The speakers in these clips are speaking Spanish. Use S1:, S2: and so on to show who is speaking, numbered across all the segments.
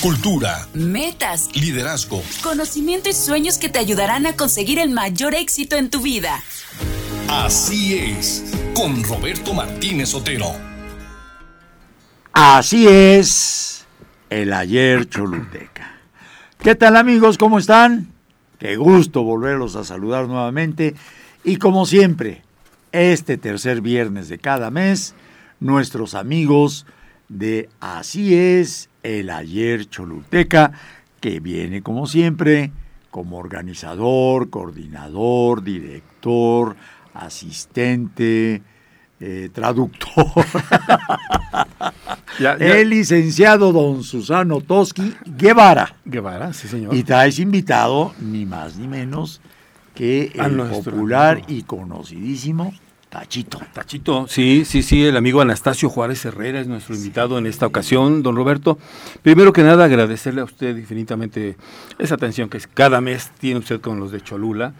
S1: cultura,
S2: metas,
S1: liderazgo,
S2: conocimiento y sueños que te ayudarán a conseguir el mayor éxito en tu vida.
S1: Así es, con Roberto Martínez Otero.
S3: Así es, el ayer Choluteca. ¿Qué tal amigos? ¿Cómo están? Qué gusto volverlos a saludar nuevamente. Y como siempre, este tercer viernes de cada mes, nuestros amigos de Así es el Ayer Choluteca, que viene como siempre como organizador, coordinador, director, asistente, eh, traductor. El licenciado don Susano Toski Guevara.
S4: Guevara, sí señor.
S3: Y traes invitado ni más ni menos que el popular y conocidísimo Tachito.
S4: Tachito, sí, sí, sí, el amigo Anastasio Juárez Herrera es nuestro invitado en esta ocasión, don Roberto. Primero que nada, agradecerle a usted infinitamente esa atención que cada mes tiene usted con los de Cholula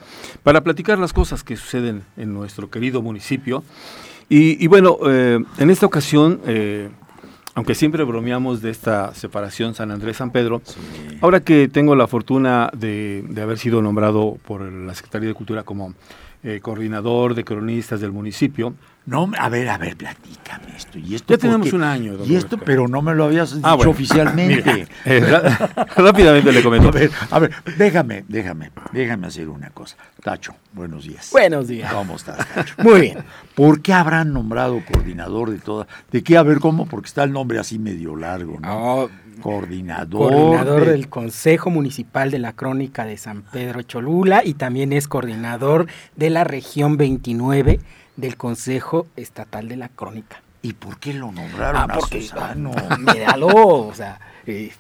S4: para platicar las cosas que suceden en nuestro querido municipio. Y, bueno, eh, en esta ocasión, eh, aunque siempre bromeamos de esta separación San Andrés-San Pedro, ahora que tengo la fortuna de, de haber sido nombrado por la Secretaría de Cultura como eh, coordinador de cronistas del municipio.
S3: No, a ver, a ver, platícame esto. ¿Y esto
S4: ya tenemos un año.
S3: y esto, pero no me lo habías ah, dicho oficialmente.
S4: Eh, rápidamente le comento.
S3: A ver, a ver, déjame, déjame, déjame hacer una cosa. Tacho, buenos días.
S5: Buenos días.
S3: ¿Cómo estás, Tacho?
S5: Muy bien.
S3: ¿Por qué habrán nombrado coordinador de toda? ¿De qué? A ver, ¿cómo? Porque está el nombre así medio largo, ¿no? coordinador.
S5: Coordinador del Consejo Municipal de la Crónica de San Pedro Cholula y también es coordinador de la región 29 del Consejo Estatal de la Crónica.
S3: ¿Y por qué lo nombraron
S5: ah, porque, a Susano? Míralo, o sea, eh,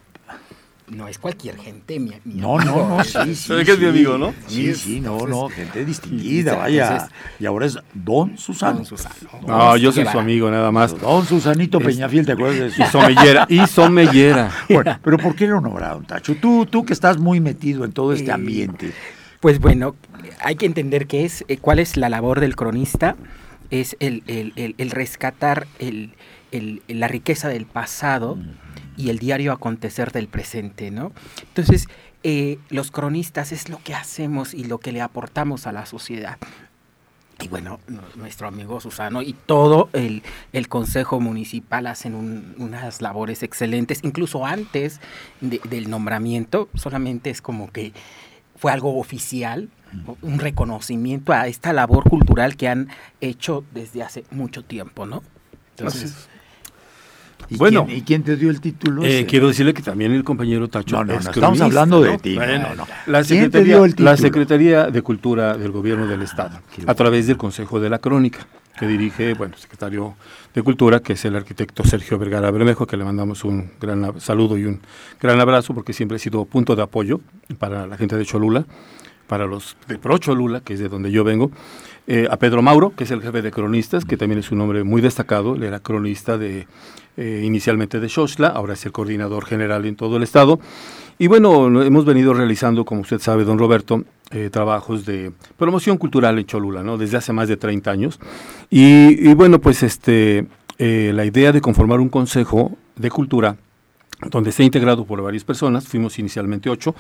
S5: no es cualquier gente, mi,
S3: no, No, no, sí,
S4: sí. que es mi amigo, no?
S3: Sí, sí, no, no, gente distinguida, vaya. y ahora es Don Susano. Don Susano.
S4: No, yo soy su amigo, nada más.
S3: Don Susanito Peñafiel, ¿te acuerdas de
S4: eso? Y Somellera, y Somellera.
S3: Bueno, pero ¿por qué lo nombraron, Tacho? Tú, tú que estás muy metido en todo este ambiente.
S5: Pues bueno, hay que entender qué es, eh, cuál es la labor del cronista, es el, el, el, rescatar el, la riqueza del pasado y el diario acontecer del presente, ¿no? Entonces, eh, los cronistas es lo que hacemos y lo que le aportamos a la sociedad. Y bueno, nuestro amigo Susano y todo el, Consejo Municipal hacen unas labores excelentes, incluso antes del nombramiento, solamente es como que fue algo oficial, un reconocimiento a esta labor cultural que han hecho desde hace mucho tiempo, ¿no?
S3: Entonces, ¿Y bueno, quién, ¿y quién te dio el título?
S4: Eh, quiero decirle que también el compañero Tacho.
S3: No, no, no estamos hablando de ti.
S4: La, Secretaría, la Secretaría de Cultura del Gobierno del Estado, a través del Consejo de la Crónica, que dirige, bueno, secretario de Cultura, que es el arquitecto Sergio Vergara Bermejo, que le mandamos un gran saludo y un gran abrazo, porque siempre ha sido punto de apoyo para la gente de Cholula, para los de Pro Cholula, que es de donde yo vengo. Eh, a Pedro Mauro, que es el jefe de cronistas, que también es un hombre muy destacado, él era cronista de eh, inicialmente de Xochla, ahora es el coordinador general en todo el estado. Y bueno, hemos venido realizando, como usted sabe, don Roberto, eh, trabajos de promoción cultural en Cholula, ¿no? Desde hace más de 30 años. Y, bueno, pues este, la idea de conformar un consejo de cultura donde esté integrado por varias personas, fuimos inicialmente ocho,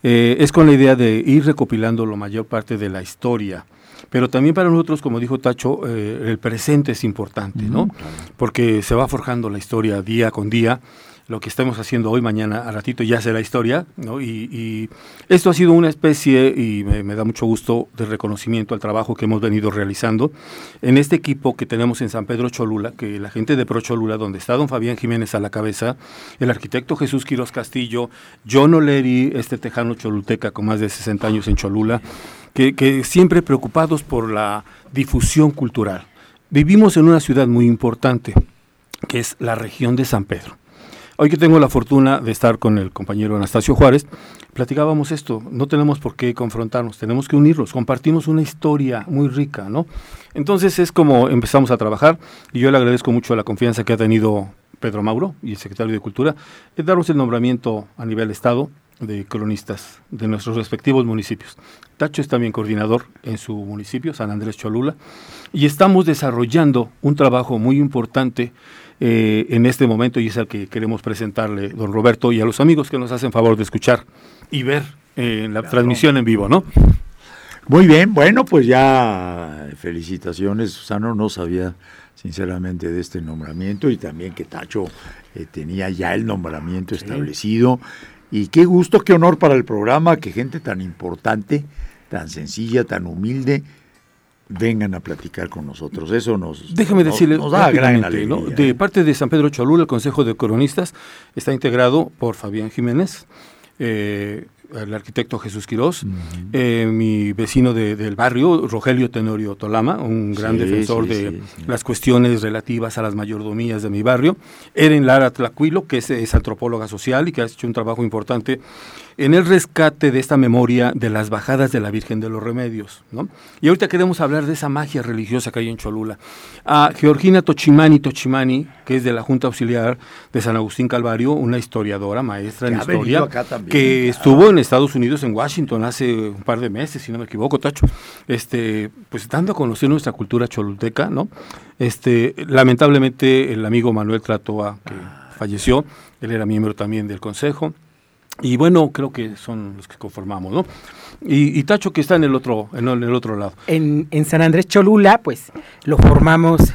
S4: es con la idea de ir recopilando la mayor parte de la historia pero también para nosotros, como dijo Tacho, eh, el presente es importante, ¿no? Porque se va forjando la historia día con día. Lo que estamos haciendo hoy, mañana, a ratito ya será historia, ¿no? Y, esto ha sido una especie, y me, da mucho gusto, de reconocimiento al trabajo que hemos venido realizando en este equipo que tenemos en San Pedro Cholula, que la gente de Pro Cholula, donde está don Fabián Jiménez a la cabeza, el arquitecto Jesús Quiroz Castillo, John Oleri, este tejano choluteca con más de 60 años en Cholula, que, siempre preocupados por la difusión cultural. Vivimos en una ciudad muy importante, que es la región de San Pedro. Hoy que tengo la fortuna de estar con el compañero Anastasio Juárez, platicábamos esto, no tenemos por qué confrontarnos, tenemos que unirnos, compartimos una historia muy rica, ¿no? Entonces es como empezamos a trabajar y yo le agradezco mucho la confianza que ha tenido Pedro Mauro y el secretario de Cultura, de darnos el nombramiento a nivel Estado de cronistas de nuestros respectivos municipios. Tacho es también coordinador en su municipio, San Andrés Cholula, y estamos desarrollando un trabajo muy importante eh, en este momento y es el que queremos presentarle, don Roberto, y a los amigos que nos hacen favor de escuchar y ver en la transmisión en vivo, ¿no?
S3: Muy bien, bueno, pues ya felicitaciones, Susano, no sabía sinceramente de este nombramiento y también que Tacho eh, tenía ya el nombramiento establecido. Y qué gusto, qué honor para el programa que gente tan importante, tan sencilla, tan humilde, vengan a platicar con nosotros. Eso nos,
S4: Déjame decirle, da gran alegría. De ¿eh? parte de San Pedro Cholula, el Consejo de Coronistas está integrado por Fabián Jiménez, eh, el arquitecto Jesús Quirós, eh, mi vecino del barrio, Rogelio Tenorio Tolama, un gran defensor de las cuestiones relativas a las mayordomías de mi barrio, Eren Lara Tlacuilo, que es, antropóloga social y que ha hecho un trabajo importante en el rescate de esta memoria de las bajadas de la Virgen de los Remedios. ¿no? Y ahorita queremos hablar de esa magia religiosa que hay en Cholula. A Georgina Tochimani Tochimani, que es de la Junta Auxiliar de San Agustín Calvario, una historiadora, maestra en historia, que estuvo en Estados Unidos, en Washington, hace un par de meses, si no me equivoco, Tacho, este, pues dando a conocer nuestra cultura choluteca, ¿no? Este, lamentablemente el amigo Manuel Tratoa, que falleció, él era miembro también del consejo, y bueno, creo que son los que conformamos, ¿no? Y, Tacho que está en el otro, en el, otro lado.
S5: En, en, San Andrés Cholula, pues lo formamos,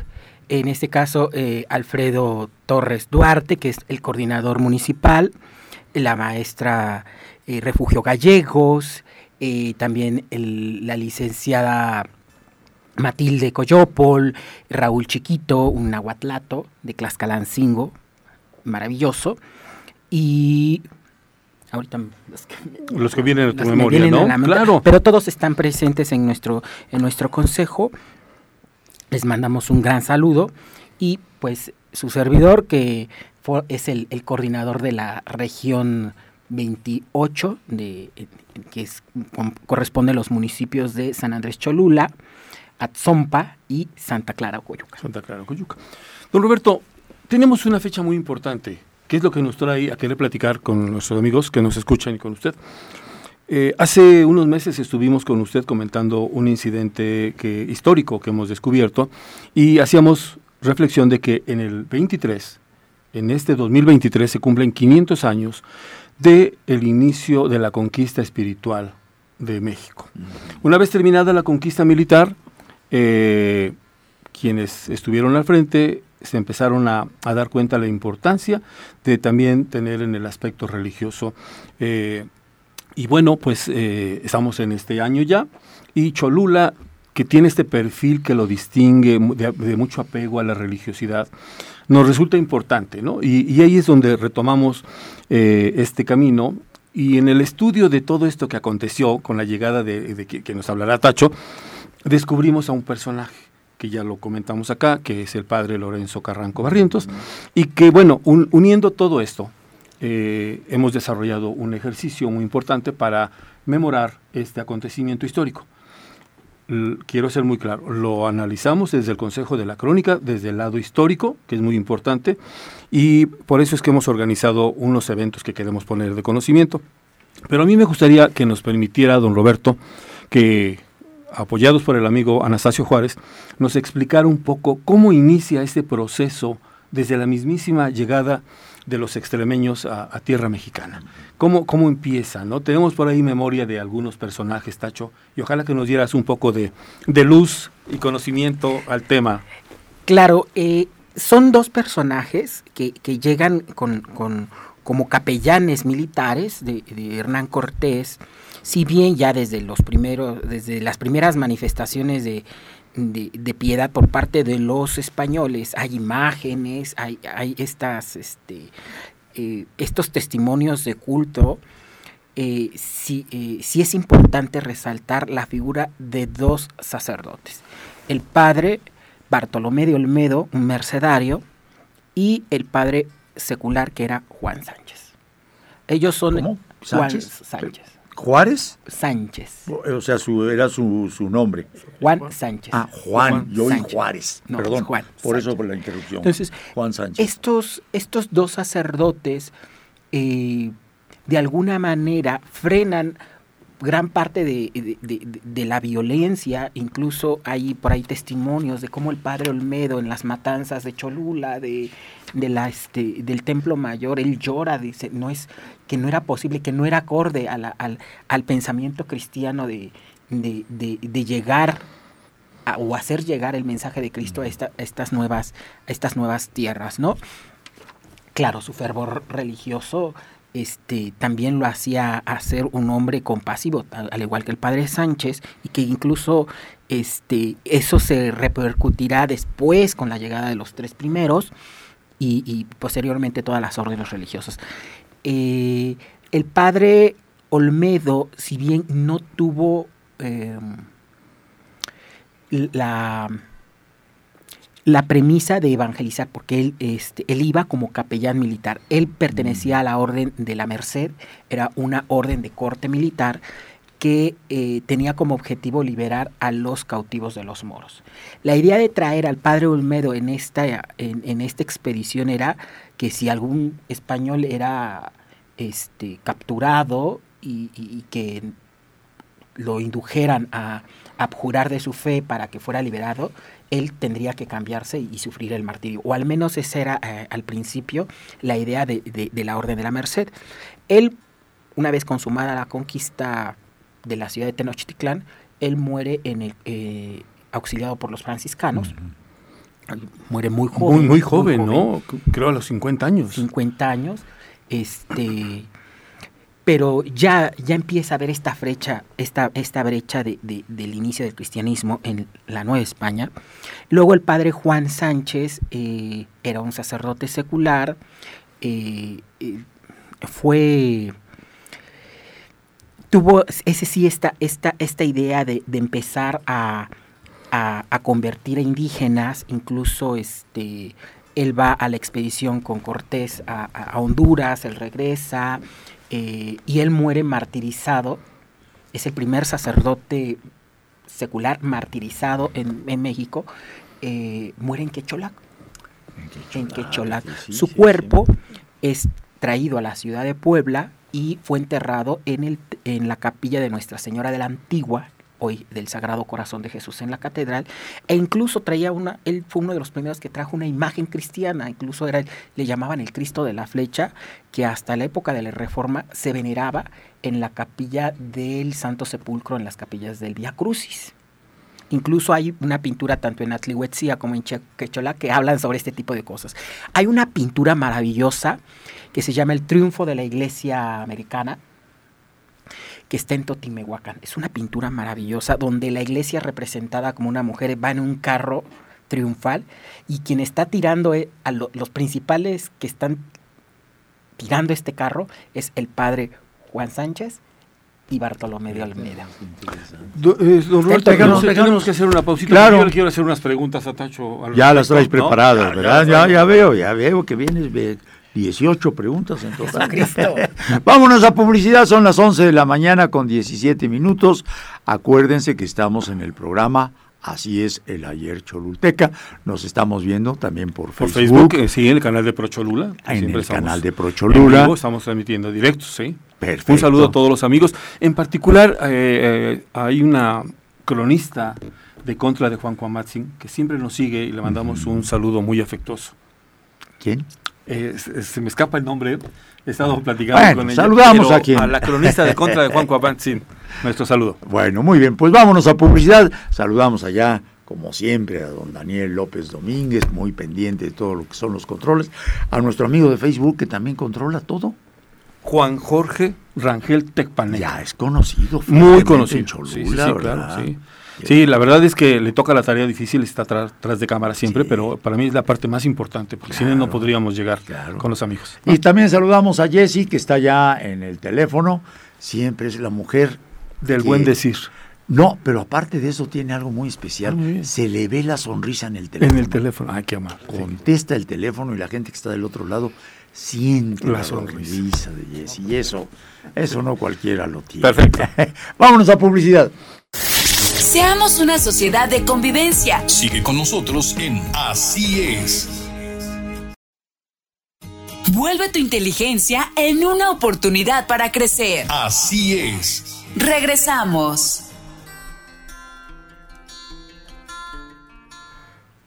S5: en este caso, eh, Alfredo Torres Duarte, que es el coordinador municipal, la maestra eh, Refugio Gallegos, también la licenciada Matilde Coyopol, Raúl Chiquito, un nahuatlato de Tlaxcalancingo, maravilloso, y ahorita
S4: los que, vienen a tu memoria, ¿no?
S5: claro. Pero todos están presentes en nuestro en nuestro consejo. Les mandamos un gran saludo y pues su servidor que es el, coordinador de la región 28 de que es, corresponde a los municipios de San Andrés Cholula, Atzompa y Santa Clara Coyuca.
S4: Santa Clara Coyuca. Don Roberto, tenemos una fecha muy importante ¿Qué es lo que nos trae a querer platicar con nuestros amigos que nos escuchan y con usted? Eh, hace unos meses estuvimos con usted comentando un incidente que, histórico que hemos descubierto y hacíamos reflexión de que en el 23, en este 2023 se cumplen 500 años de el inicio de la conquista espiritual de México. Una vez terminada la conquista militar, eh, quienes estuvieron al frente se empezaron a, dar cuenta de la importancia de también tener en el aspecto religioso. Eh, y bueno, pues eh, estamos en este año ya y Cholula, que tiene este perfil que lo distingue de, mucho apego a la religiosidad, nos resulta importante, ¿no? Y, ahí es donde retomamos eh, este camino y en el estudio de todo esto que aconteció con la llegada de, que nos hablará Tacho, descubrimos a un personaje que ya lo comentamos acá, que es el padre Lorenzo Carranco Barrientos, y que, bueno, uniendo todo esto, eh, hemos desarrollado un ejercicio muy importante para memorar este acontecimiento histórico. quiero ser muy claro, lo analizamos desde el Consejo de la Crónica, desde el lado histórico, que es muy importante, y por eso es que hemos organizado unos eventos que queremos poner de conocimiento. Pero a mí me gustaría que nos permitiera, don Roberto, que apoyados por el amigo Anastasio Juárez, nos explicara un poco cómo inicia este proceso desde la mismísima llegada de los extremeños a, tierra mexicana. ¿Cómo, ¿Cómo empieza? ¿no? Tenemos por ahí memoria de algunos personajes, Tacho, y ojalá que nos dieras un poco de, luz y conocimiento al tema.
S5: Claro, eh, son dos personajes que, llegan con, como capellanes militares de, de Hernán Cortés, si bien ya desde los primeros, desde las primeras manifestaciones de, piedad por parte de los españoles, hay imágenes, hay, hay estas, este, eh, estos testimonios de culto, eh, sí, eh, sí es importante resaltar la figura de dos sacerdotes. El padre Bartolomé de Olmedo, un mercedario, y el padre secular que era Juan Sánchez. Ellos son
S3: Juan Sánchez. ¿Juárez?
S5: Sánchez.
S3: O sea, su, era su, nombre.
S5: Juan Sánchez.
S3: Ah, Juan, yo y Juárez. Perdón, Juan por eso por la interrupción.
S5: Entonces, Juan Sánchez. Estos, estos dos sacerdotes, eh, de alguna manera, frenan gran parte de, la violencia, incluso hay por ahí testimonios de cómo el padre Olmedo en las matanzas de Cholula, de, la, este, del Templo Mayor, él llora, dice, no es, que no era posible, que no era acorde al, al, pensamiento cristiano de, llegar o hacer llegar el mensaje de Cristo a, estas, nuevas, a estas nuevas tierras, ¿no? Claro, su fervor religioso este, también lo hacía hacer un hombre compasivo, al, igual que el padre Sánchez, y que incluso este, eso se repercutirá después con la llegada de los tres primeros y, posteriormente todas las órdenes religiosas. Eh, el padre Olmedo, si bien no tuvo em, la la premisa de evangelizar, porque él, este, él iba como capellán militar. Él pertenecía a la orden de la Merced, era una orden de corte militar que eh, tenía como objetivo liberar a los cautivos de los moros. La idea de traer al padre Olmedo en esta, en, esta expedición era que si algún español era este, capturado y que lo indujeran a abjurar de su fe para que fuera liberado, él tendría que cambiarse y, sufrir el martirio. O al menos esa era eh, al principio la idea de, la Orden de la Merced. Él, una vez consumada la conquista de la ciudad de Tenochtitlán, él muere en el, eh, auxiliado por los franciscanos. Muere muy joven.
S4: Muy, joven, ¿no? Creo a los 50 años.
S5: 50 años. Este, pero ya, ya empieza a haber esta brecha, esta, esta brecha de, del inicio del cristianismo en la Nueva España. Luego el padre Juan Sánchez eh, era un sacerdote secular, eh, fue tuvo ese sí esta, esta, esta idea de, empezar a, convertir a indígenas, incluso este él va a la expedición con Cortés a, a Honduras, él regresa, eh, y él muere martirizado. Es el primer sacerdote secular martirizado en, México. Eh, muere en Quecholac. En Quecholac. Su cuerpo es traído a la ciudad de Puebla y fue enterrado en, el, en la capilla de Nuestra Señora de la Antigua, hoy del Sagrado Corazón de Jesús en la catedral, e incluso traía una, él fue uno de los primeros que trajo una imagen cristiana, incluso era, le llamaban el Cristo de la Flecha, que hasta la época de la Reforma se veneraba en la capilla del Santo Sepulcro, en las capillas del Via Crucis. Incluso hay una pintura tanto en Atlihuetzia como en Quechola que hablan sobre este tipo de cosas. Hay una pintura maravillosa que se llama El Triunfo de la Iglesia Americana, que está en Totimehuacán. Es una pintura maravillosa donde la iglesia representada como una mujer va en un carro triunfal y quien está tirando eh, a los principales que están tirando este carro es el padre Juan Sánchez y Bartolomé de Olmeda.
S4: Eh, don Roberto, tenemos, que hacer una pausita. Claro. Yo le quiero hacer unas preguntas a Tacho.
S3: ya las traes preparadas, ¿verdad? Ya, ya, veo, ya veo que vienes 18 preguntas en total. Vámonos a publicidad, son las 11 de la mañana con 17 minutos. Acuérdense que estamos en el programa Así es el ayer Cholulteca. Nos estamos viendo también por Facebook. Por Facebook,
S4: eh, sí, en el canal de Pro Cholula.
S3: En el canal de Pro Cholula.
S4: estamos transmitiendo directos, sí. Perfecto. Un saludo a todos los amigos. En particular, eh, eh, hay una cronista de contra de Juan Cuamatzin que siempre nos sigue y le mandamos un saludo muy afectuoso.
S3: ¿Quién?
S4: se me escapa el nombre, he estado platicando con ella.
S3: Saludamos a quien.
S4: A la cronista de contra de Juan Cuapantzin. Nuestro saludo.
S3: Bueno, muy bien, pues vámonos a publicidad. Saludamos allá, como siempre, a don Daniel López Domínguez, muy pendiente de todo lo que son los controles. A nuestro amigo de Facebook, que también controla todo.
S4: Juan Jorge Rangel Tecpané.
S3: Ya es conocido.
S4: Muy conocido. sí, claro, sí. Sí, la verdad es que le toca la tarea difícil, está atrás, de cámara siempre, pero para mí es la parte más importante, porque si no, no podríamos llegar con los amigos.
S3: Y también saludamos a Jessie, que está ya en el teléfono, siempre es la mujer
S4: del buen decir.
S3: No, pero aparte de eso tiene algo muy especial. Se le ve la sonrisa en el teléfono.
S4: En el teléfono, ay, qué amable.
S3: Contesta el teléfono y la gente que está del otro lado siente la, sonrisa de Jessie. Y eso, eso no cualquiera lo tiene.
S4: Perfecto.
S3: Vámonos a publicidad.
S2: Seamos una sociedad de convivencia.
S1: Sigue con nosotros en Así es.
S2: Vuelve tu inteligencia en una oportunidad para crecer.
S1: Así es.
S2: Regresamos.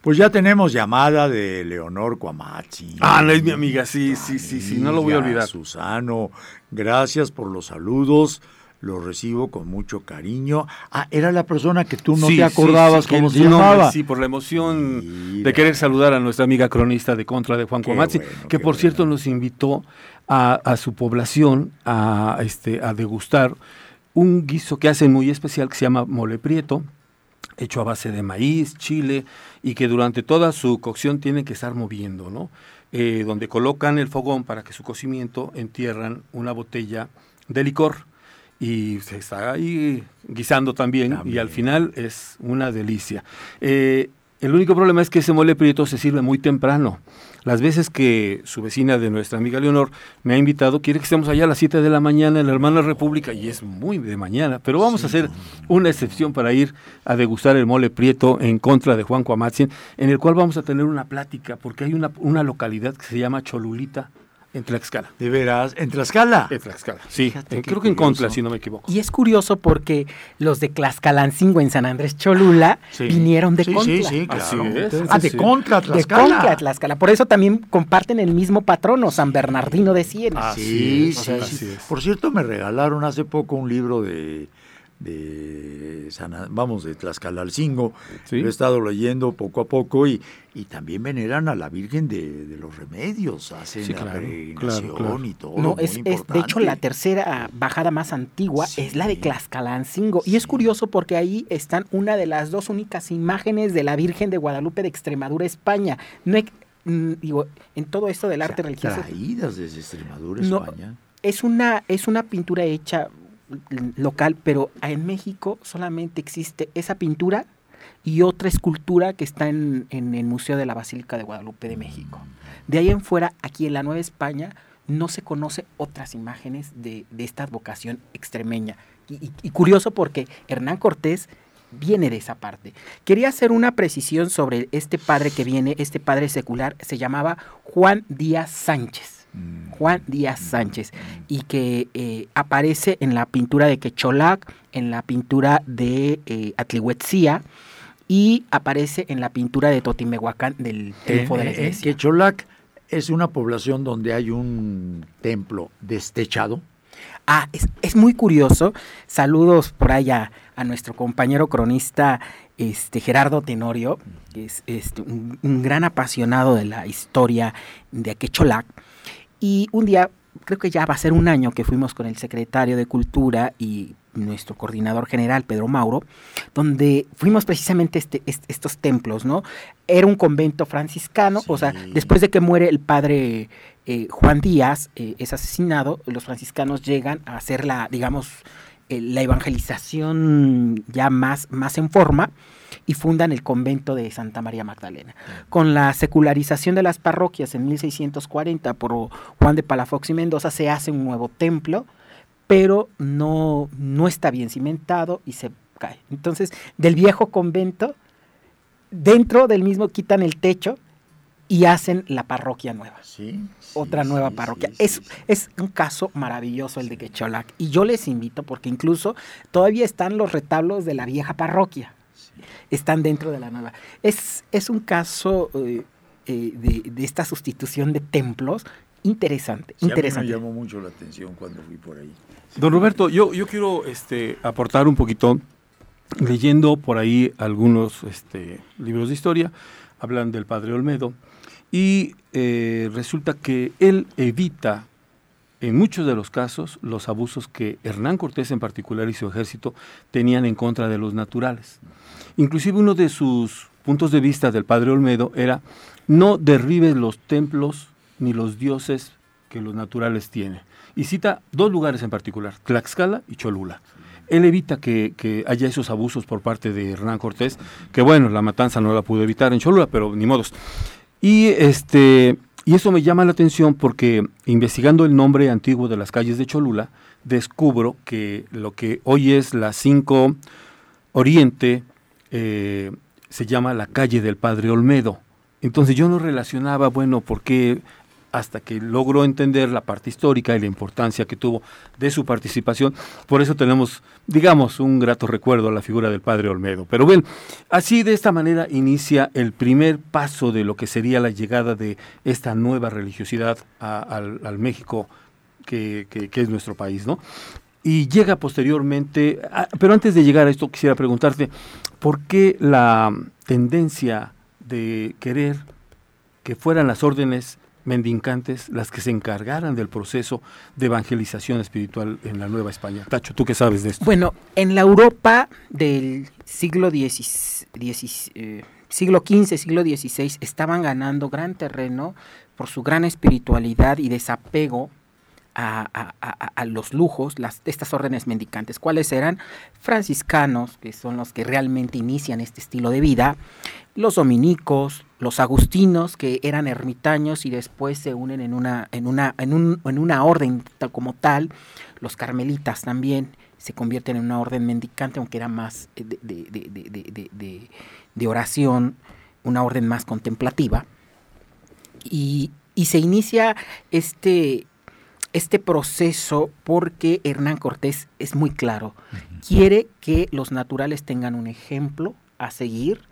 S3: Pues ya tenemos llamada de Leonor Cuamazzi.
S4: Ah, no es mi amiga, sí, sí, sí, sí, no lo voy a olvidar.
S3: Susano, gracias por los saludos, los recibo con mucho cariño. Ah, era la persona que tú no te acordabas cómo se llamaba.
S4: sí, por la emoción de querer saludar a nuestra amiga cronista de Contra de Juan Cuamazzi, que por cierto nos invitó a, su población a, este, a degustar un guiso que hacen muy especial que se llama mole prieto, hecho a base de maíz, chile, y que durante toda su cocción tiene que estar moviendo, ¿no? Eh, donde colocan el fogón para que su cocimiento entierran una botella de licor y se está ahí guisando también, y al final es una delicia. Eh, el único problema es que ese mole prieto se sirve muy temprano. Las veces que su vecina de nuestra amiga Leonor me ha invitado, quiere que estemos allá a las 7 de la mañana en la Hermana República y es muy de mañana, pero vamos a hacer una excepción para ir a degustar el mole prieto en contra de Juan Cuamatzin, en el cual vamos a tener una plática, porque hay una, una localidad que se llama Cholulita, en Tlaxcala.
S3: ¿De veras? ¿En Tlaxcala?
S4: En Tlaxcala, sí. creo que en Contla, si no me equivoco.
S5: Y es curioso porque los de Tlaxcalancingo en San Andrés Cholula vinieron de sí, Sí, sí,
S3: claro. ah, de Contra, Tlaxcala.
S5: De Contra, Tlaxcala. Por eso también comparten el mismo patrono, San Bernardino de Siena.
S3: Ah, sí, sí. Por cierto, me regalaron hace poco un libro de de vamos de Tlaxcalalcingo. ¿Sí? lo he estado leyendo poco a poco y, y también veneran a la Virgen de, los Remedios. Hacen la peregrinación y todo
S5: no es, de hecho la tercera bajada más antigua es la de Tlaxcalancingo y es curioso porque ahí están una de las dos únicas imágenes de la Virgen de Guadalupe de Extremadura España. No mm, digo en todo esto del arte religioso.
S3: traídas desde Extremadura España.
S5: es una es una pintura hecha local, pero en México solamente existe esa pintura y otra escultura que está en, el Museo de la Basílica de Guadalupe de México. De ahí en fuera, aquí en la Nueva España, no se conoce otras imágenes de, esta vocación extremeña. Y, curioso porque Hernán Cortés viene de esa parte. Quería hacer una precisión sobre este padre que viene, este padre secular, se llamaba Juan Díaz Sánchez. Juan Díaz Sánchez, y que eh, aparece en la pintura de Quecholac, en la pintura de eh, Atlihuetzía, y aparece en la pintura de Totimehuacán del Triunfo de la Iglesia.
S3: Quecholac es una población donde hay un templo destechado.
S5: Ah, es, muy curioso. Saludos por allá a nuestro compañero cronista este, Gerardo Tenorio, que es este, un, un, gran apasionado de la historia de Quecholac. Y un día, creo que ya va a ser un año que fuimos con el secretario de Cultura y nuestro coordinador general, Pedro Mauro, donde fuimos precisamente este, estos templos, ¿no? Era un convento franciscano, o sea, después de que muere el padre eh, Juan Díaz, eh, es asesinado, los franciscanos llegan a hacer la, digamos, eh, la evangelización ya más, más en forma y fundan el convento de Santa María Magdalena. Con la secularización de las parroquias en 1640 por Juan de Palafox y Mendoza se hace un nuevo templo, pero no, no está bien cimentado y se cae. Entonces, del viejo convento, dentro del mismo quitan el techo y hacen la parroquia nueva. Sí, Otra nueva parroquia. es, es un caso maravilloso el de Quecholac. Y yo les invito, porque incluso todavía están los retablos de la vieja parroquia están dentro de la nueva. Es, es un caso eh, eh, de, esta sustitución de templos interesante. interesante.
S3: me llamó mucho la atención cuando fui por ahí.
S4: Don Roberto, yo, yo quiero este, aportar un poquito, leyendo por ahí algunos este, libros de historia, hablan del padre Olmedo, y eh, resulta que él evita en muchos de los casos los abusos que Hernán Cortés en particular y su ejército tenían en contra de los naturales. Inclusive uno de sus puntos de vista del padre Olmedo era no derribes los templos ni los dioses que los naturales tienen. Y cita dos lugares en particular, Tlaxcala y Cholula. Él evita que, haya esos abusos por parte de Hernán Cortés, que bueno, la matanza no la pudo evitar en Cholula, pero ni modos. Y este y eso me llama la atención porque investigando el nombre antiguo de las calles de Cholula, descubro que lo que hoy es la 5 Oriente eh, se llama la calle del Padre Olmedo. Entonces yo no relacionaba, bueno, por qué hasta que logró entender la parte histórica y la importancia que tuvo de su participación. Por eso tenemos, digamos, un grato recuerdo a la figura del padre Olmedo. Pero bien, así de esta manera inicia el primer paso de lo que sería la llegada de esta nueva religiosidad al, México que, es nuestro país, ¿no? Y llega posteriormente, pero antes de llegar a esto quisiera preguntarte, ¿por qué la tendencia de querer que fueran las órdenes mendicantes las que se encargaran del proceso de evangelización espiritual en la Nueva España. Tacho, ¿tú qué sabes de esto?
S5: Bueno, en la Europa del siglo, X, eh, siglo XV, siglo XVI, estaban ganando gran terreno por su gran espiritualidad y desapego a, los lujos, las, estas órdenes mendicantes. ¿Cuáles eran? Franciscanos, que son los que realmente inician este estilo de vida, los dominicos, los agustinos, que eran ermitaños y después se unen en una, en una, en un, en una orden tal como tal, los carmelitas también se convierten en una orden mendicante, aunque era más eh, de, de, de oración, una orden más contemplativa. Y, y se inicia este, este proceso porque Hernán Cortés es muy claro. Quiere que los naturales tengan un ejemplo a seguir,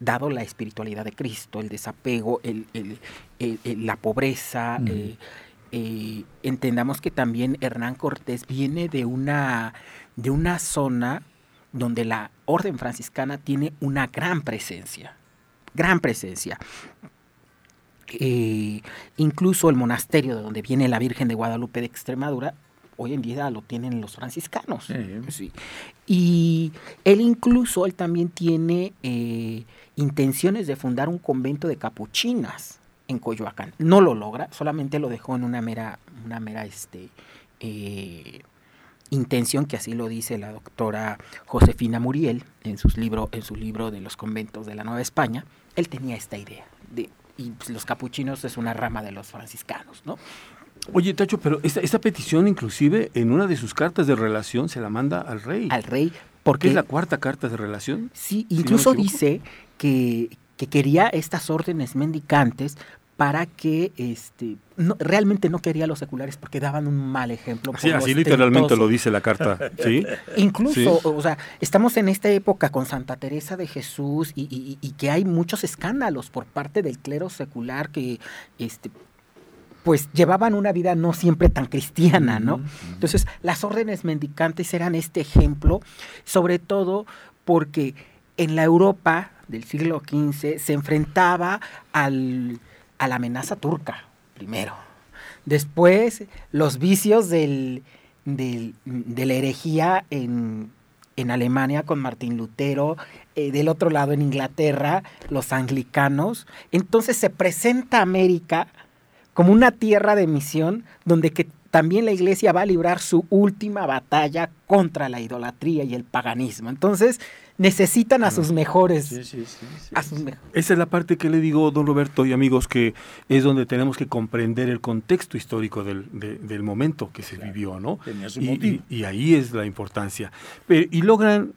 S5: dado la espiritualidad de Cristo, el desapego, el, la pobreza. Eh, eh, entendamos que también Hernán Cortés viene de una, de una zona donde la orden franciscana tiene una gran presencia, gran presencia. Eh, incluso el monasterio de donde viene la Virgen de Guadalupe de Extremadura, hoy en día lo tienen los franciscanos. Y él incluso, él también tiene eh, intenciones de fundar un convento de capuchinas en Coyoacán. No lo logra, solamente lo dejó en una mera, una mera este, eh, intención, que así lo dice la doctora Josefina Muriel en, sus libro, en su libro de los conventos de la Nueva España. Él tenía esta idea de y pues, los capuchinos es una rama de los franciscanos, ¿no?
S4: Oye, Tacho, pero esta, petición inclusive en una de sus cartas de relación se la manda al rey.
S5: Al rey.
S4: Porque es la cuarta carta de relación.
S5: Sí, incluso dice que, que quería estas órdenes mendicantes para que este realmente no quería los seculares porque daban un mal ejemplo.
S4: Sí, así literalmente lo dice la carta. ¿sí?
S5: Incluso, o sea, estamos en esta época con Santa Teresa de Jesús y, que hay muchos escándalos por parte del clero secular que este, pues llevaban una vida no siempre tan cristiana, ¿no? Entonces, las órdenes mendicantes eran este ejemplo, sobre todo porque en la Europa del siglo XV se enfrentaba al a la amenaza turca, primero. Después, los vicios del, de la herejía en, Alemania con Martín Lutero, eh, del otro lado en Inglaterra, los anglicanos. Entonces se presenta América como una tierra de misión donde que también la iglesia va a librar su última batalla contra la idolatría y el paganismo. Entonces, necesitan a sus mejores.
S4: Esa es la parte que le digo, don Roberto y amigos, que es donde tenemos que comprender el contexto histórico del, momento que se vivió, ¿no? Y, ahí es la importancia. y logran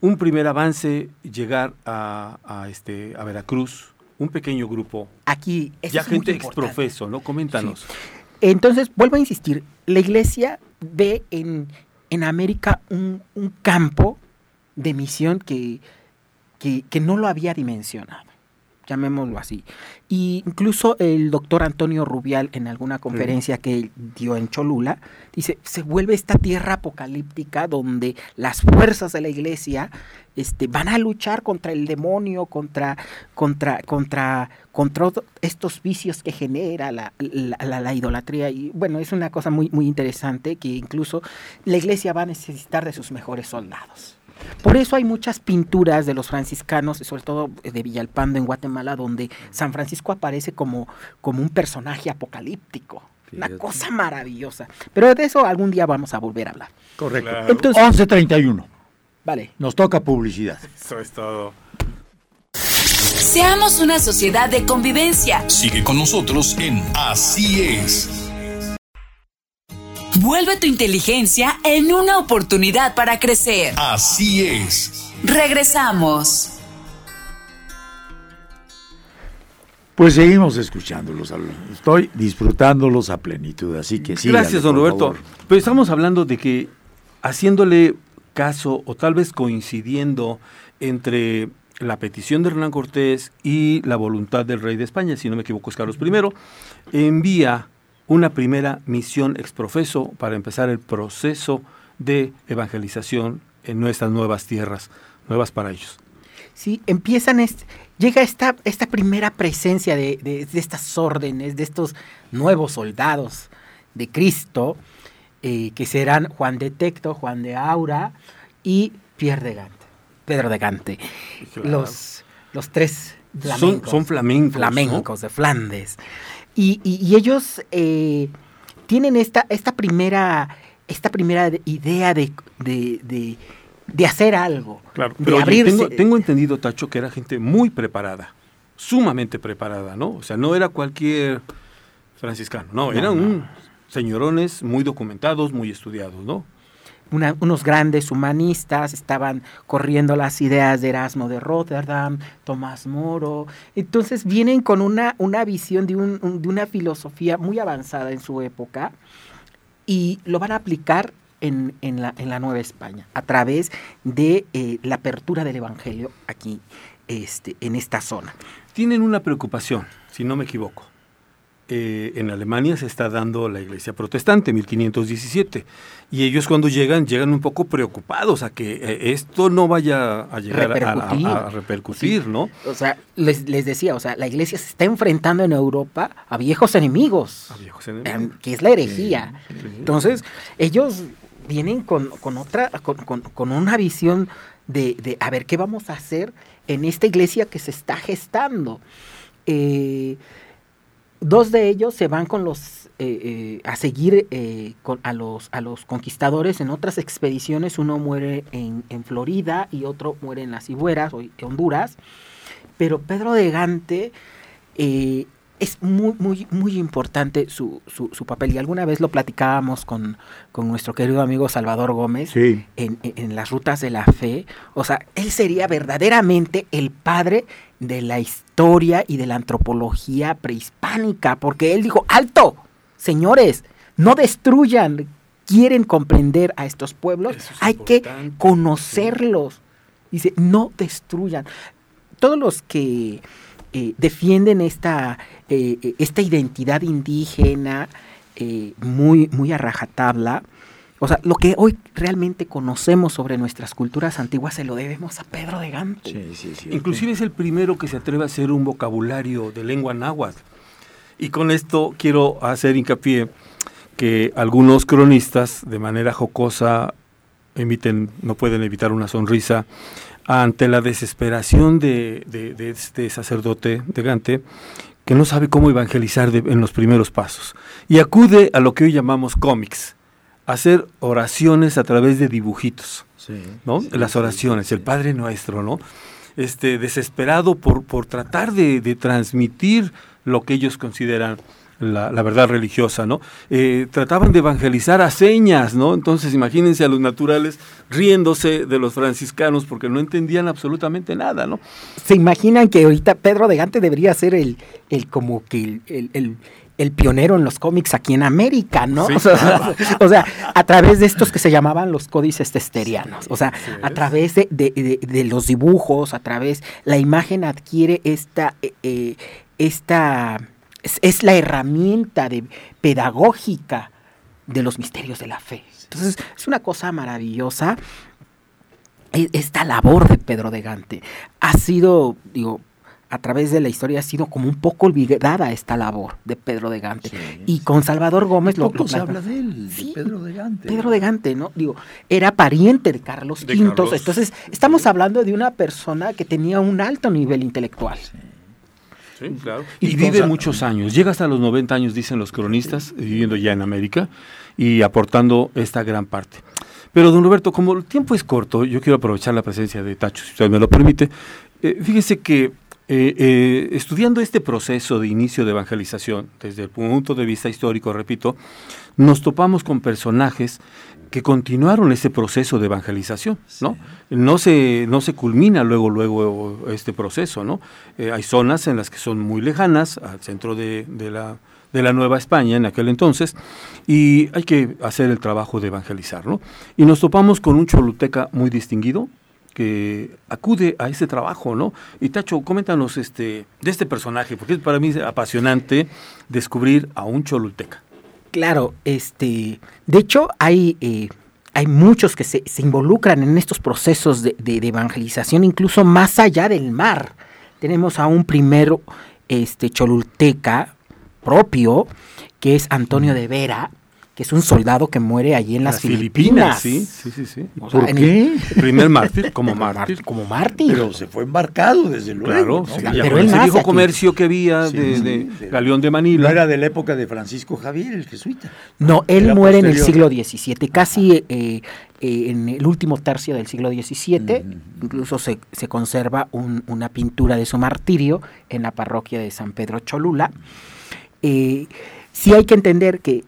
S4: un primer avance, llegar a, este, a Veracruz, un pequeño grupo.
S5: Aquí,
S4: ya gente exprofeso, ¿no? Coméntanos.
S5: Entonces, vuelvo a insistir, la iglesia ve en, en América un, un campo de misión que, que, no lo había dimensionado llamémoslo así. Y incluso el doctor Antonio Rubial en alguna conferencia que dio en Cholula, dice, se vuelve esta tierra apocalíptica donde las fuerzas de la iglesia este, van a luchar contra el demonio, contra, contra, contra, contra estos vicios que genera la, la, la, idolatría. Y bueno, es una cosa muy, muy interesante que incluso la iglesia va a necesitar de sus mejores soldados. Por eso hay muchas pinturas de los franciscanos, sobre todo de Villalpando en Guatemala, donde San Francisco aparece como, como un personaje apocalíptico. Una cosa maravillosa. Pero de eso algún día vamos a volver a hablar.
S3: Correcto. Entonces, 11.31.
S5: Vale.
S3: Nos toca publicidad.
S4: Eso es todo.
S2: Seamos una sociedad de convivencia.
S1: Sigue con nosotros en Así es.
S2: Vuelve tu inteligencia en una oportunidad para crecer.
S1: Así es.
S2: Regresamos.
S3: Pues seguimos escuchándolos, estoy disfrutándolos a plenitud, así que sí.
S4: Gracias, don Roberto. Pero estamos hablando de que haciéndole caso o tal vez coincidiendo entre la petición de Hernán Cortés y la voluntad del rey de España, si no me equivoco es Carlos I, envía una primera misión exprofeso para empezar el proceso de evangelización en nuestras nuevas tierras, nuevas para ellos.
S5: Sí, empiezan, llega esta, esta primera presencia de, de, estas órdenes, de estos nuevos soldados de Cristo, eh, que serán Juan de Tecto, Juan de Aura y Pierre de Gante, Pedro de Gante. Los, los tres
S4: flamencos. Son, flamencos.
S5: Flamencos de Flandes. Y, y, ellos eh, tienen esta, esta, primera, esta primera idea de, de, de, hacer algo.
S4: Claro, pero tengo, tengo entendido, Tacho, que era gente muy preparada, sumamente preparada, ¿no? O sea, no era cualquier franciscano, no, eran un señorones muy documentados, muy estudiados, ¿no?
S5: Unos grandes humanistas, estaban corriendo las ideas de Erasmo de Rotterdam, Tomás Moro. Entonces vienen con una, una visión de, un, de una filosofía muy avanzada en su época y lo van a aplicar en, en, la, en la, Nueva España a través de eh, la apertura del Evangelio aquí este, en esta zona.
S4: Tienen una preocupación, si no me equivoco eh, en Alemania se está dando la iglesia protestante, 1517. Y ellos cuando llegan, llegan un poco preocupados a que eh, esto no vaya a llegar a, repercutir, ¿no?
S5: O sea, les, decía, o sea, la iglesia se está enfrentando en Europa a viejos enemigos, a viejos enemigos. que es la herejía. Entonces, ellos vienen con, otra, con, una visión de, de, a ver, ¿qué vamos a hacer en esta iglesia que se está gestando? Eh, Dos de ellos se van con los eh, eh, a seguir eh, con, a, los, a los conquistadores en otras expediciones. Uno muere en, en Florida y otro muere en las Cibueras, o Honduras. Pero Pedro de Gante es muy, muy, muy importante su, su, su, papel. Y alguna vez lo platicábamos con, con nuestro querido amigo Salvador Gómez en, en, las rutas de la fe. O sea, él sería verdaderamente el padre de la historia y de la antropología prehispánica, porque él dijo, alto, señores, no destruyan, quieren comprender a estos pueblos, hay que conocerlos. Dice, no destruyan. Todos los que eh, defienden esta, eh, eh, esta identidad indígena muy, muy a rajatabla, o sea, lo que hoy realmente conocemos sobre nuestras culturas antiguas se lo debemos a Pedro de Gante.
S4: Sí, sí, sí, Inclusive es el primero que se atreve a hacer un vocabulario de lengua náhuatl. Y con esto quiero hacer hincapié que algunos cronistas, de manera jocosa, emiten, no pueden evitar una sonrisa ante la desesperación de, este sacerdote de Gante, que no sabe cómo evangelizar en los primeros pasos. Y acude a lo que hoy llamamos cómics hacer oraciones a través de dibujitos, ¿no? Las oraciones, el Padre Nuestro, ¿no? Este, desesperado por, por tratar de, transmitir lo que ellos consideran la, verdad religiosa, ¿no? Eh, trataban de evangelizar a señas, ¿no? Entonces imagínense a los naturales riéndose de los franciscanos porque no entendían absolutamente nada, ¿no?
S5: Se imaginan que ahorita Pedro de Gante debería ser el, el como que el el pionero en los cómics aquí en América, ¿no? o, sea, a través de estos que se llamaban los códices testerianos, o sea, a través de, los dibujos, a través, la imagen adquiere esta, eh, eh, esta, es, la herramienta de, pedagógica de los misterios de la fe. Entonces, es una cosa maravillosa e, esta labor de Pedro de Gante ha sido, digo, a través de la historia ha sido como un poco olvidada esta labor de Pedro de Gante. y con Salvador Gómez
S3: lo, se habla de él, de Pedro de Gante.
S5: Pedro de Gante, ¿no? Digo, era pariente de Carlos V. Entonces, estamos hablando de una persona que tenía un alto nivel intelectual.
S4: Sí, claro. Y, vive muchos años, llega hasta los 90 años, dicen los cronistas, viviendo ya en América y aportando esta gran parte. Pero, don Roberto, como el tiempo es corto, yo quiero aprovechar la presencia de Tacho, si usted me lo permite. Eh, fíjese que Eh, eh, estudiando este proceso de inicio de evangelización, desde el punto de vista histórico, repito, nos topamos con personajes que continuaron ese proceso de evangelización, ¿no? No se, no se culmina luego, luego este proceso, ¿no? Eh, hay zonas en las que son muy lejanas al centro de, de, la, de la Nueva España en aquel entonces, y hay que hacer el trabajo de evangelizar, ¿no? Y nos topamos con un choluteca muy distinguido, que acude a ese trabajo, ¿no? Y Tacho, coméntanos este, de este personaje, porque para mí es apasionante descubrir a un cholulteca.
S5: Claro, este, de hecho hay, eh, hay muchos que se, involucran en estos procesos de, evangelización, incluso más allá del mar. Tenemos a un primero este, cholulteca propio, que es Antonio de Vera, que es un soldado que muere allí en las, Filipinas.
S4: Sí, sí, sí. sí.
S3: ¿Por qué?
S4: El, primer mártir, como mártir.
S5: Como mártir.
S3: Pero se fue embarcado, desde luego.
S4: Claro, pero el viejo comercio que había de, Galeón de Manila.
S3: No era de la época de Francisco Javier, el jesuita.
S5: No, él muere en el siglo XVII, casi eh, eh, en el último tercio del siglo XVII. Incluso se, se conserva una pintura de su martirio en la parroquia de San Pedro Cholula. Eh, sí hay que entender que,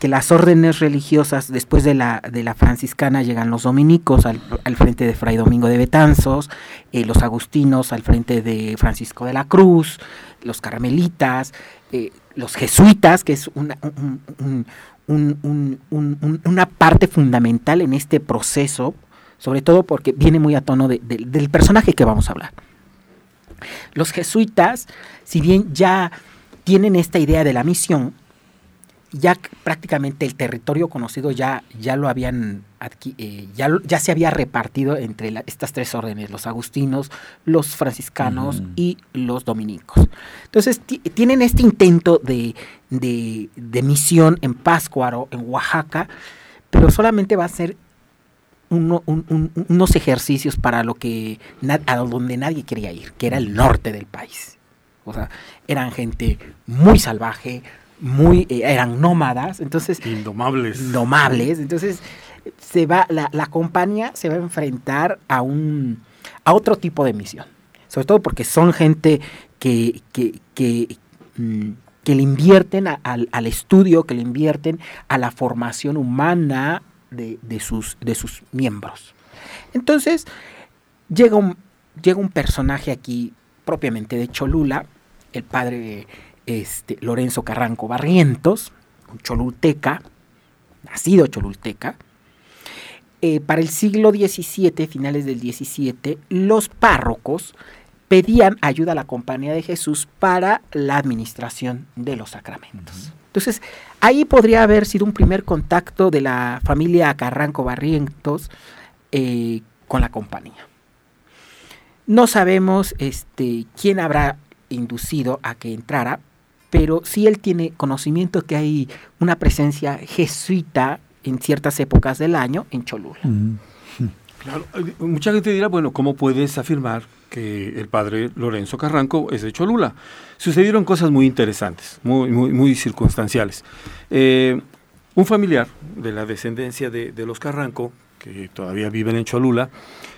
S5: las órdenes religiosas, después de la, de la franciscana, llegan los dominicos al, frente de Fray Domingo de Betanzos, eh, los agustinos al frente de Francisco de la Cruz, los carmelitas, eh, los jesuitas, que es una, una parte fundamental en este proceso, sobre todo porque viene muy a tono del personaje que vamos a hablar. Los jesuitas, si bien ya tienen esta idea de la misión, ya prácticamente el territorio conocido ya, ya lo habían eh, ya, ya, se había repartido entre estas tres órdenes, los agustinos, los franciscanos y los dominicos. Entonces tienen este intento de, misión en Páscuaro, en Oaxaca, pero solamente va a ser unos ejercicios para lo que a donde nadie quería ir, que era el norte del país. O sea, eran gente muy salvaje, muy, eh, eran nómadas, entonces...
S4: Indomables.
S5: Indomables, entonces se va, la, la, compañía se va a enfrentar a un, a otro tipo de misión. Sobre todo porque son gente que, que, que, mm, le invierten al, estudio, que le invierten a la formación humana de, de, sus, de sus miembros. Entonces, llega un, llega un personaje aquí propiamente de Cholula, el padre este, Lorenzo Carranco Barrientos, un cholulteca, nacido cholulteca. Eh, para el siglo XVII, finales del XVII, los párrocos pedían ayuda a la Compañía de Jesús para la administración de los sacramentos. Entonces, ahí podría haber sido un primer contacto de la familia Carranco Barrientos eh, con la compañía. No sabemos este, quién habrá inducido a que entrara, pero sí él tiene conocimiento que hay una presencia jesuita en ciertas épocas del año en Cholula.
S4: Claro, mucha gente dirá, bueno, ¿cómo puedes afirmar que el padre Lorenzo Carranco es de Cholula? Sucedieron cosas muy interesantes, muy, muy, muy circunstanciales. Eh, un familiar de la descendencia de, de los Carranco, que todavía viven en Cholula,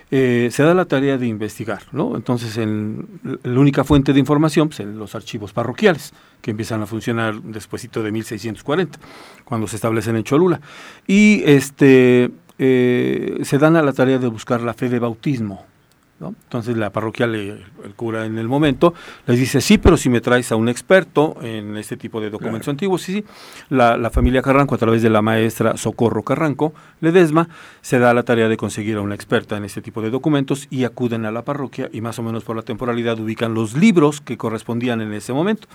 S4: eh, se da la tarea de investigar, ¿no? Entonces, en, la única fuente de información, pues, los archivos parroquiales, que empiezan a funcionar despuesito de 1640, cuando se establecen en Cholula. Y este, eh, se dan a la tarea de buscar la fe de bautismo, entonces la parroquia, el cura en el momento, les dice, sí, pero si me traes a un experto en este tipo de documentos antiguos, sí, sí. La, familia Carranco, a través de la maestra Socorro Carranco Ledesma, se da la tarea de conseguir a una experta en este tipo de documentos y acuden a la parroquia y más o menos por la temporalidad ubican los libros que correspondían en ese momento.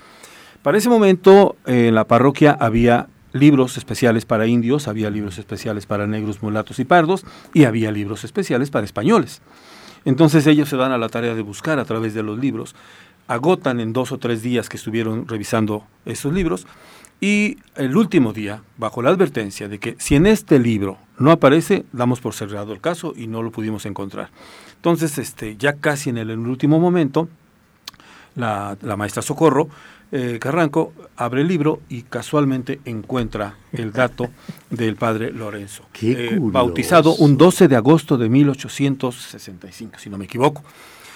S4: Para ese momento en la parroquia había libros especiales para indios, había libros especiales para negros, mulatos y pardos y había libros especiales para españoles. Entonces ellos se dan a la tarea de buscar a través de los libros, agotan en dos o tres días que estuvieron revisando esos libros y el último día, bajo la advertencia de que si en este libro no aparece, damos por cerrado el caso y no lo pudimos encontrar. Entonces, este, ya casi en el, último momento, la, la maestra Socorro eh, Carranco abre el libro y casualmente encuentra el dato del padre Lorenzo,
S3: eh,
S4: bautizado un 12 de agosto de 1865, si no me equivoco.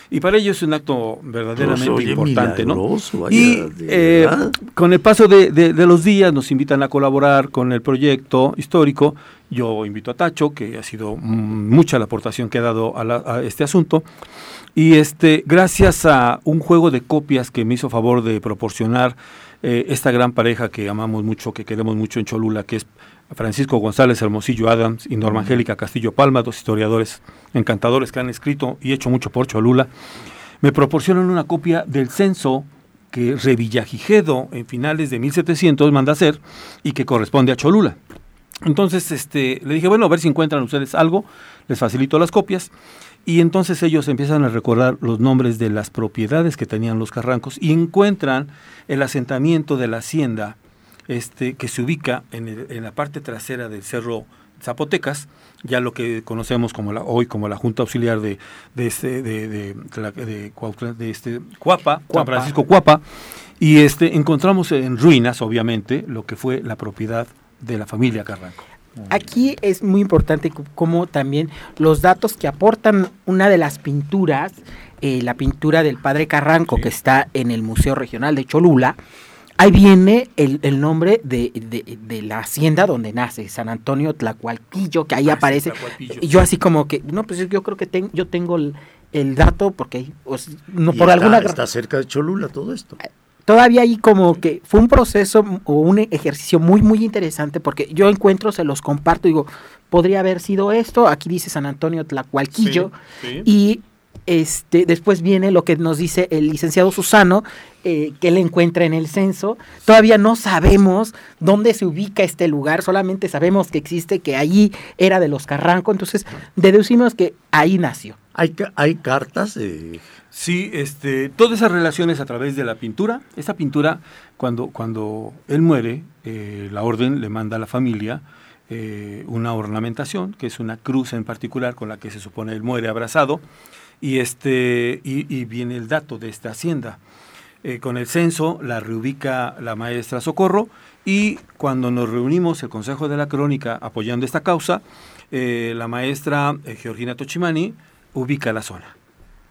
S4: Y para ellos es un acto verdaderamente pues, importante, ¿no? y eh, con el paso de, los días nos invitan a colaborar con el proyecto histórico. Yo invito a Tacho, que ha sido mucha la aportación que ha dado a, este asunto. Y este, gracias a un juego de copias que me hizo favor de proporcionar eh, esta gran pareja que amamos mucho, que queremos mucho en Cholula, que es Francisco González Hermosillo Adams y Norma Angélica Castillo Palma, dos historiadores encantadores que han escrito y hecho mucho por Cholula, me proporcionan una copia del censo que Revillagigedo en finales de 1700 manda hacer y que corresponde a Cholula. Entonces este, le dije, bueno, a ver si encuentran ustedes algo, les facilito las copias. Y entonces ellos empiezan a recordar los nombres de las propiedades que tenían los carrancos y encuentran el asentamiento de la hacienda este, que se ubica en, la parte trasera del cerro Zapotecas, ya lo que conocemos como la, hoy como la Junta Auxiliar de, de, este, de, de, de, este, Cuapa, San Francisco Cuapa, y este, encontramos en ruinas, obviamente, lo que fue la propiedad de la familia Carranco.
S5: Aquí es muy importante como también los datos que aportan una de las pinturas, eh, la pintura del padre Carranco que está en el Museo Regional de Cholula, Ahí viene el, nombre de, la hacienda donde nace, San Antonio Tlacualpillo, que ahí ah, aparece. Y yo así como que, no, pues yo creo que yo tengo el, dato porque pues, no por
S3: está,
S5: alguna
S3: está cerca de Cholula todo esto.
S5: Todavía ahí como que fue un proceso o un ejercicio muy muy interesante porque yo encuentro, se los comparto, digo, podría haber sido esto, aquí dice San Antonio Tlacualquillo y este, después viene lo que nos dice el licenciado Susano, eh, que él encuentra en el censo. Todavía no sabemos dónde se ubica este lugar, solamente sabemos que existe, que allí era de los Carranco, entonces deducimos que ahí nació.
S3: ¿Hay, hay cartas?
S4: Sí, este, todas esas relaciones a través de la pintura. Esa pintura, cuando, cuando él muere, eh, la orden le manda a la familia eh, una ornamentación, que es una cruz en particular con la que se supone él muere abrazado y, este, y, viene el dato de esta hacienda. Eh, con el censo la reubica la maestra Socorro y cuando nos reunimos el Consejo de la Crónica apoyando esta causa, eh, la maestra eh, Georgina Tochimani ubica la zona.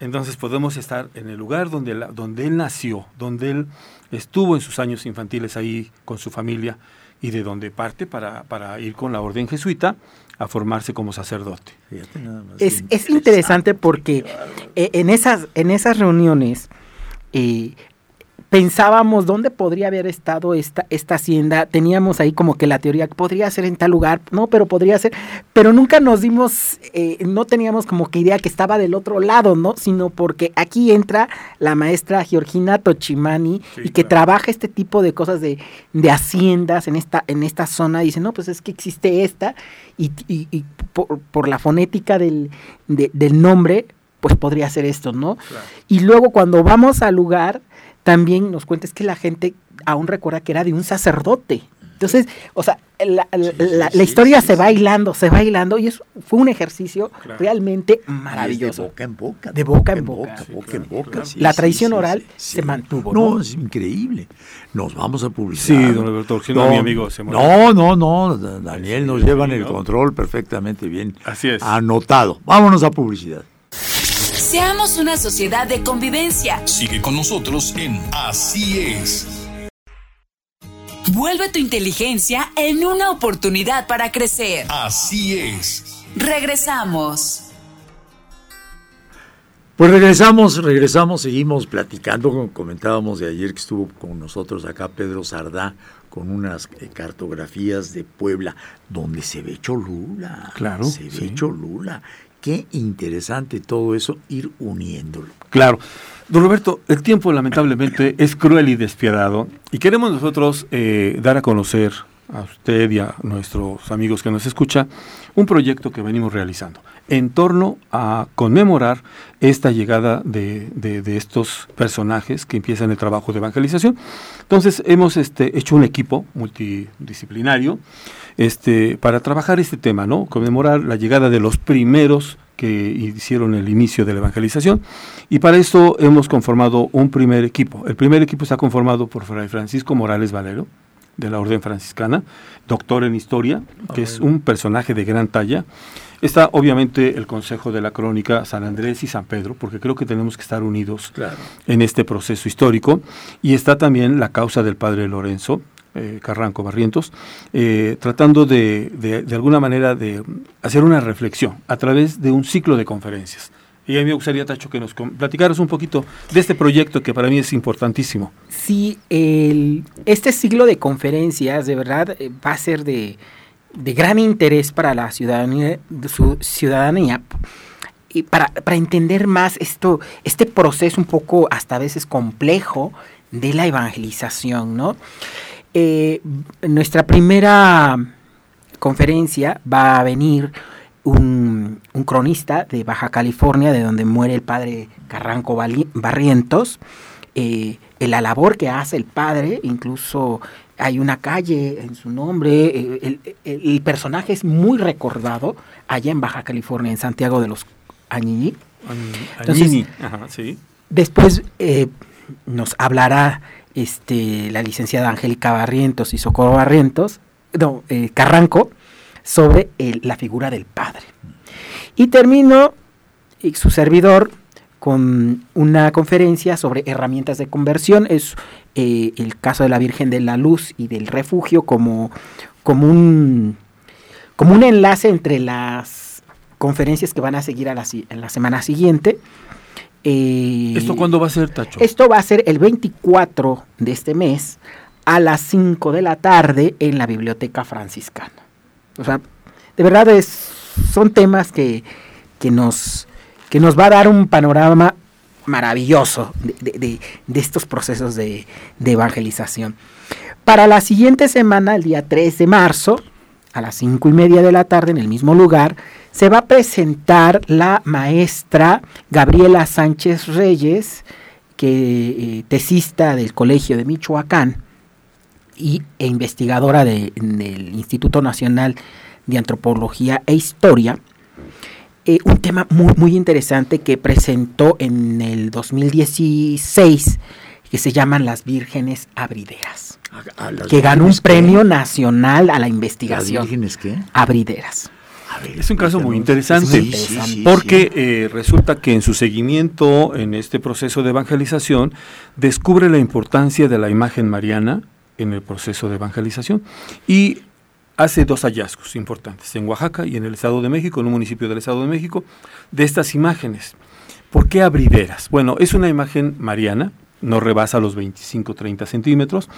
S4: Entonces podemos estar en el lugar donde, donde él nació, donde él estuvo en sus años infantiles ahí con su familia y de donde parte para, para ir con la orden jesuita a formarse como sacerdote.
S5: Es, es interesante porque eh, en esas, en esas reuniones eh, pensábamos dónde podría haber estado esta, esta hacienda, teníamos ahí como que la teoría, podría ser en tal lugar, no, pero podría ser, pero nunca nos dimos, eh, no teníamos como que idea que estaba del otro lado, ¿no? Sino porque aquí entra la maestra Georgina Tochimani y que trabaja este tipo de cosas de, de, haciendas en esta, en esta zona, dice, no, pues es que existe esta, y, y, por, la fonética del, del nombre, pues podría ser esto, ¿no? Y luego cuando vamos al lugar, también nos cuenta que la gente aún recuerda que era de un sacerdote. Entonces, o sea, la, historia se va hilando, se va hilando y eso fue un ejercicio realmente maravilloso.
S3: de boca en boca.
S5: De boca en boca.
S3: boca, en boca.
S5: la tradición oral se mantuvo.
S3: ¿no? es increíble. Nos vamos a publicar.
S4: Sí, don Alberto, no, mi amigo se
S3: No, no, no, Daniel nos lleva en el control perfectamente bien.
S4: Así es.
S3: Anotado. Vámonos a publicidad.
S2: Seamos una sociedad de convivencia.
S1: Sigue con nosotros en Así es.
S2: Vuelve tu inteligencia en una oportunidad para crecer.
S1: Así es.
S2: Regresamos.
S3: Pues regresamos, regresamos, seguimos platicando, como comentábamos de ayer que estuvo con nosotros acá Pedro Sardá con unas eh, cartografías de Puebla donde se ve Cholula.
S4: Claro.
S3: Se ve Cholula. Qué interesante todo eso, ir uniéndolo.
S4: Claro. Don Roberto, el tiempo lamentablemente es cruel y despiadado y queremos nosotros eh, dar a conocer a usted y a nuestros amigos que nos escuchan un proyecto que venimos realizando en torno a conmemorar esta llegada de, de, estos personajes que empiezan el trabajo de evangelización. Entonces hemos este, hecho un equipo multidisciplinario este, para trabajar este tema, ¿no? Conmemorar la llegada de los primeros que hicieron el inicio de la evangelización. Y para eso hemos conformado un primer equipo. El primer equipo está conformado por Fray Francisco Morales Valero, de la Orden Franciscana, doctor en historia, que es un personaje de gran talla. Está obviamente el Consejo de la Crónica San Andrés y San Pedro, porque creo que tenemos que estar unidos en este proceso histórico. Y está también la causa del padre Lorenzo, eh, Carranco Barrientos, eh, tratando de, de, alguna manera de hacer una reflexión a través de un ciclo de conferencias. Y a mí me gustaría, Tacho, que nos platicaras un poquito de este proyecto que para mí es importantísimo.
S5: Sí, el, este ciclo de conferencias de verdad eh, va a ser de, de gran interés para la ciudadanía, su ciudadanía y para, para, entender más esto, este proceso un poco hasta a veces complejo de la evangelización, ¿no? Eh, nuestra primera conferencia va a venir un, cronista de Baja California, de donde muere el padre Carranco Barrientos. Eh, la labor que hace el padre, incluso hay una calle en su nombre, eh, el, personaje es muy recordado allá en Baja California, en Santiago de los Añiñi. Después nos hablará este, la licenciada Angélica Barrientos y Socorro Barrientos, no, eh, Carranco, sobre la figura del padre. Y termino su servidor con una conferencia sobre herramientas de conversión. Es eh, el caso de la Virgen de la Luz y del refugio como, como, un, como un enlace entre las conferencias que van a seguir en la semana siguiente.
S4: Eh, ¿Esto cuándo va a ser, Tacho?
S5: Esto va a ser el 24 de este mes a las 5 de la tarde en la Biblioteca Franciscana. O sea, de verdad es, son temas que, nos, que nos va a dar un panorama maravilloso de, estos procesos de, de, evangelización. Para la siguiente semana, el día 3 de marzo, a las 5 y media de la tarde, en el mismo lugar, se va a presentar la maestra Gabriela Sánchez Reyes, que eh, tesista del Colegio de Michoacán y, e investigadora del Instituto Nacional de Antropología e Historia. Eh, un tema muy, muy interesante que presentó en el 2016 que se llaman las vírgenes abrideras, que ganó un premio nacional a la investigación. ¿Las
S3: vírgenes qué?
S5: Abrideras
S4: es un caso muy interesante, porque eh, resulta que en su seguimiento en este proceso de evangelización descubre la importancia de la imagen mariana en el proceso de evangelización y hace dos hallazgos importantes en Oaxaca y en el Estado de México, en un municipio del Estado de México, de estas imágenes. ¿Por qué abrideras? Bueno, es una imagen mariana, no rebasa los 25-30 centímetros,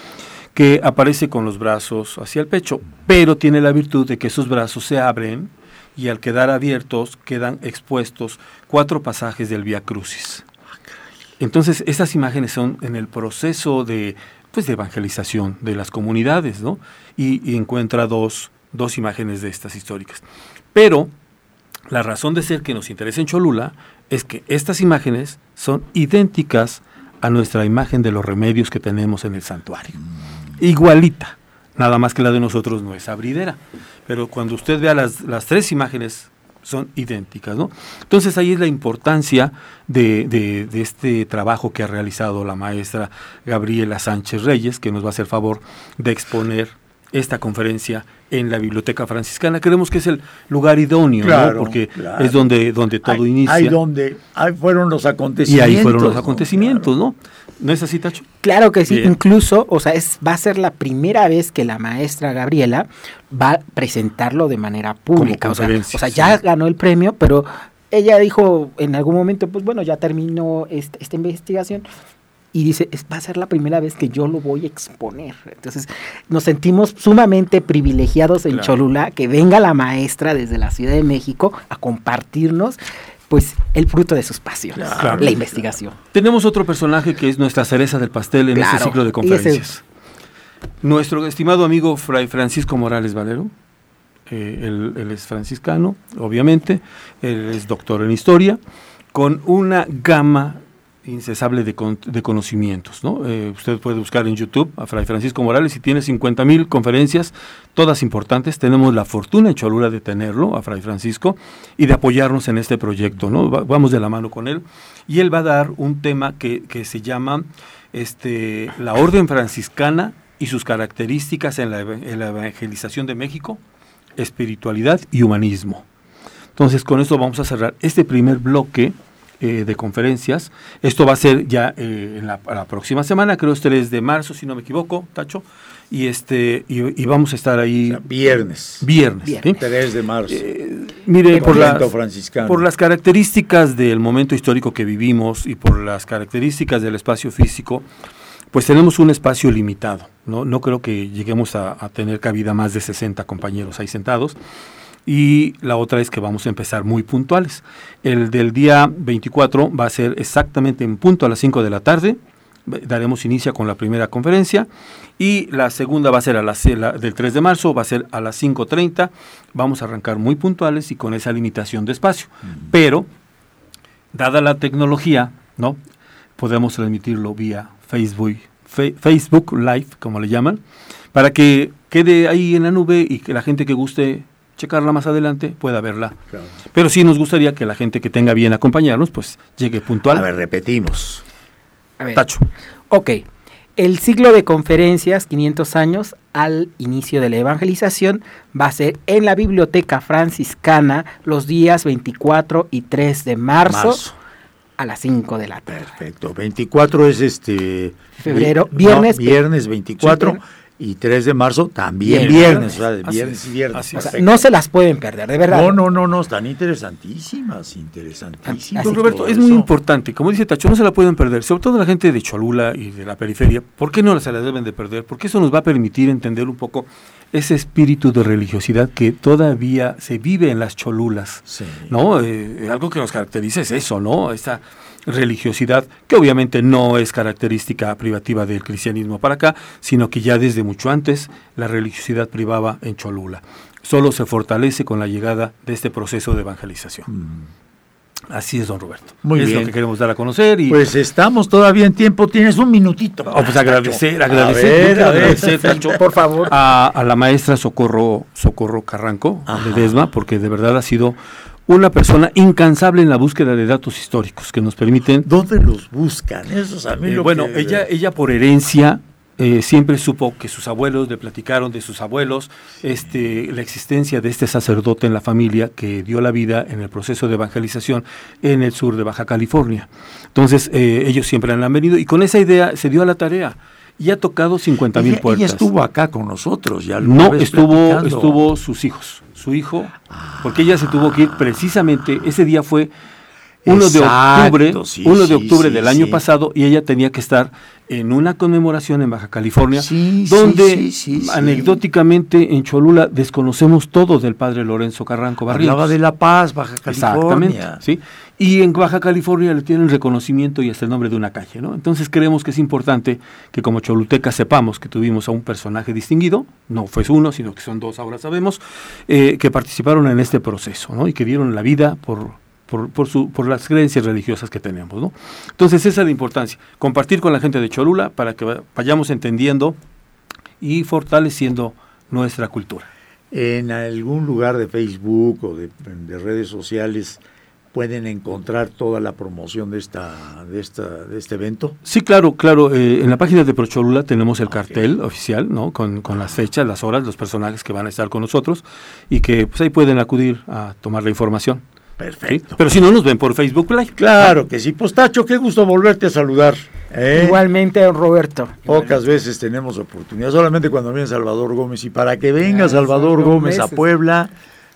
S4: que aparece con los brazos hacia el pecho, pero tiene la virtud de que esos brazos se abren y al quedar abiertos quedan expuestos cuatro pasajes del Via Crucis. Entonces, estas imágenes son en el proceso de, pues, de evangelización de las comunidades, ¿no? Y, encuentra dos, dos imágenes de estas históricas. Pero la razón de ser que nos interesa en Cholula es que estas imágenes son idénticas a nuestra imagen de los remedios que tenemos en el santuario. Igualita, nada más que la de nosotros no es abridera pero cuando usted vea las, las tres imágenes son idénticas, ¿no? Entonces ahí es la importancia de, de, este trabajo que ha realizado la maestra Gabriela Sánchez Reyes, que nos va a hacer favor de exponer esta conferencia en la Biblioteca Franciscana. Creemos que es el lugar idóneo, ¿no? porque es donde, donde todo inicia.
S3: Ahí donde ahí fueron los acontecimientos.
S4: Y ahí fueron los acontecimientos, ¿no? ¿No es así, Tacho?
S5: Claro que sí, incluso, o sea, es, va a ser la primera vez que la maestra Gabriela va a presentarlo de manera pública. O sea, o sea, ya ganó el premio, pero ella dijo en algún momento, pues bueno, ya terminó esta investigación, y dice, va a ser la primera vez que yo lo voy a exponer. Entonces nos sentimos sumamente privilegiados en Cholula, que venga la maestra desde la Ciudad de México a compartirnos pues el fruto de sus pasiones, la investigación.
S4: Tenemos otro personaje que es nuestra cereza del pastel en este ciclo de conferencias. Nuestro estimado amigo Fray Francisco Morales Valero, eh, él, es franciscano, obviamente, él es doctor en historia, con una gama incesable de, de conocimientos. ¿no? Eh, usted puede buscar en YouTube a Fray Francisco Morales y tiene 50 mil conferencias, todas importantes. Tenemos la fortuna en Cholula de tenerlo, a Fray Francisco, y de apoyarnos en este proyecto. vamos de la mano con él. Y él va a dar un tema que, se llama este, la Orden Franciscana y sus características en la evangelización de México, espiritualidad y humanismo. Entonces, con esto vamos a cerrar este primer bloque eh, de conferencias. Esto va a ser ya eh, en la, próxima semana, creo es 3 de marzo, si no me equivoco, Tacho. Y, este, y, vamos a estar ahí.
S3: viernes.
S4: Viernes.
S3: 3 de marzo.
S4: Eh, mire, por las, por las características del momento histórico que vivimos y por las características del espacio físico, pues tenemos un espacio limitado. No, no creo que lleguemos a, a tener cabida más de 60 compañeros ahí sentados y la otra es que vamos a empezar muy puntuales. El del día 24 va a ser exactamente en punto a las 5 de la tarde. Daremos inicio con la primera conferencia y la segunda va a ser a las del 3 de marzo, va a ser a las 5.30. Vamos a arrancar muy puntuales y con esa limitación de espacio. Pero, dada la tecnología, ¿no? Podemos transmitirlo vía Facebook, Facebook Live, como le llaman, para que quede ahí en la nube y que la gente que guste checarla más adelante, pueda verla. Pero sí nos gustaría que la gente que tenga bien acompañarnos, pues llegue puntual.
S3: A ver, repetimos.
S5: A ver. Tacho. Ok. El ciclo de conferencias, 500 años al inicio de la evangelización, va a ser en la Biblioteca Franciscana los días 24 y 3 de marzo, a las 5 de la tarde.
S3: Perfecto. 24 es este...
S5: Febrero, viernes.
S3: viernes 24 y 3 de marzo también viernes, o sea, viernes y viernes.
S5: no se las pueden perder, de verdad.
S3: No, no, no, no, están interesantísimas, interesantísimas.
S4: Roberto, es muy importante, como dice Tacho, no se la pueden perder, sobre todo la gente de Cholula y de la periferia, ¿por qué no se la deben de perder? Porque eso nos va a permitir entender un poco ese espíritu de religiosidad que todavía se vive en las Cholulas, ¿no? Eh, algo que nos caracteriza es eso, ¿no? Esa religiosidad, que obviamente no es característica privativa del cristianismo para acá, sino que ya desde mucho antes la religiosidad privaba en Cholula. Solo se fortalece con la llegada de este proceso de evangelización. Mm. Así es, don Roberto.
S3: Muy
S4: es
S3: lo
S4: que queremos dar a conocer. Y...
S3: Pues estamos todavía en tiempo, tienes un minutito.
S4: Oh, pues agradecer, agradecer, agradecer, por favor, a, la maestra Socorro, Socorro Carranco de Desma, porque de verdad ha sido una persona incansable en la búsqueda de datos históricos que nos permiten.
S3: ¿Dónde los buscan? Esos amigos.
S4: Eh, bueno, ella, ella por herencia eh, siempre supo que sus abuelos le platicaron de sus abuelos, este, la existencia de este sacerdote en la familia que dio la vida en el proceso de evangelización en el sur de Baja California. Entonces, eh, ellos siempre han venido y con esa idea se dio a la tarea y ha tocado 50 mil puertas.
S3: Ella estuvo acá con nosotros, ya
S4: No, estuvo, estuvo sus hijos su hijo, porque ella se tuvo que ir precisamente, ese día fue 1 de octubre, de octubre del año pasado y ella tenía que estar en una conmemoración en Baja California, donde anecdóticamente en Cholula desconocemos todo del padre Lorenzo Carranco Barrios.
S3: Hablaba de La Paz, Baja California.
S4: Exactamente, ¿sí? Y en Baja California le tienen reconocimiento y hasta el nombre de una calle, ¿no? Entonces creemos que es importante que como cholutecas sepamos que tuvimos a un personaje distinguido, no fue uno, sino que son dos, ahora sabemos, eh, que participaron en este proceso, ¿no? Y que dieron la vida por por, por, las creencias religiosas que tenemos. ¿no? Entonces esa es la importancia, compartir con la gente de Cholula para que vayamos entendiendo y fortaleciendo nuestra cultura.
S3: En algún lugar de Facebook o de, redes sociales pueden encontrar toda la promoción de esta de esta de este evento.
S4: Sí, claro, claro. Eh, en la página de Procholula tenemos el cartel oficial, ¿no? Con, con, las fechas, las horas, los personajes que van a estar con nosotros y que pues ahí pueden acudir a tomar la información.
S3: Perfecto.
S4: Pero si no nos ven por Facebook Live.
S3: Claro que sí. Postacho, qué gusto volverte a saludar.
S5: ¿eh? Igualmente, Roberto.
S3: Pocas veces tenemos oportunidad, solamente cuando viene Salvador Gómez. Y para que venga Salvador Gómez a Puebla,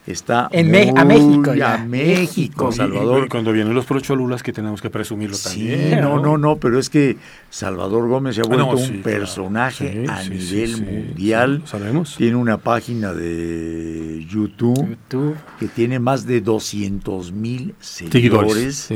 S3: está
S5: en a México
S3: ya. a México Salvador.
S4: Y, cuando vienen los procholulas que tenemos que presumirlo también
S3: no no no pero es que Salvador Gómez se ha ah, vuelto un personaje a nivel mundial.
S4: sabemos.
S3: Tiene una página de YouTube, que tiene más de 200 mil seguidores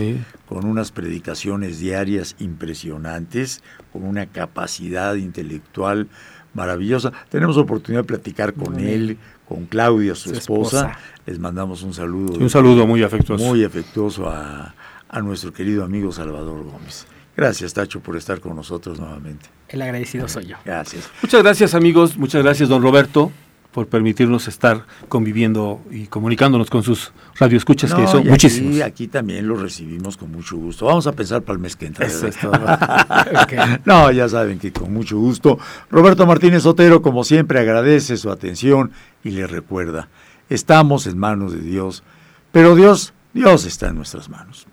S3: con unas predicaciones diarias impresionantes con una capacidad intelectual maravillosa. Tenemos oportunidad de platicar con él con Claudia, su, esposa. Les mandamos un saludo.
S4: un saludo muy afectuoso.
S3: Muy afectuoso a, nuestro querido amigo Salvador Gómez. Gracias, Tacho, por estar con nosotros nuevamente.
S5: El agradecido soy yo.
S3: Gracias.
S4: Muchas gracias, amigos. Muchas gracias, don Roberto por permitirnos estar conviviendo y comunicándonos con sus radioescuchas, que son muchísimos.
S3: Aquí, también los recibimos con mucho gusto. Vamos a pensar para el mes que entra. No, ya saben que con mucho gusto. Roberto Martínez Otero, como siempre, agradece su atención y le recuerda, estamos en manos de Dios Pero Dios, Dios está en nuestras manos.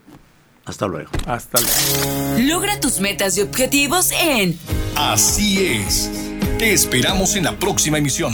S3: Hasta luego.
S4: Hasta luego.
S2: Logra tus metas y objetivos en
S1: Así es. Te esperamos en la próxima emisión.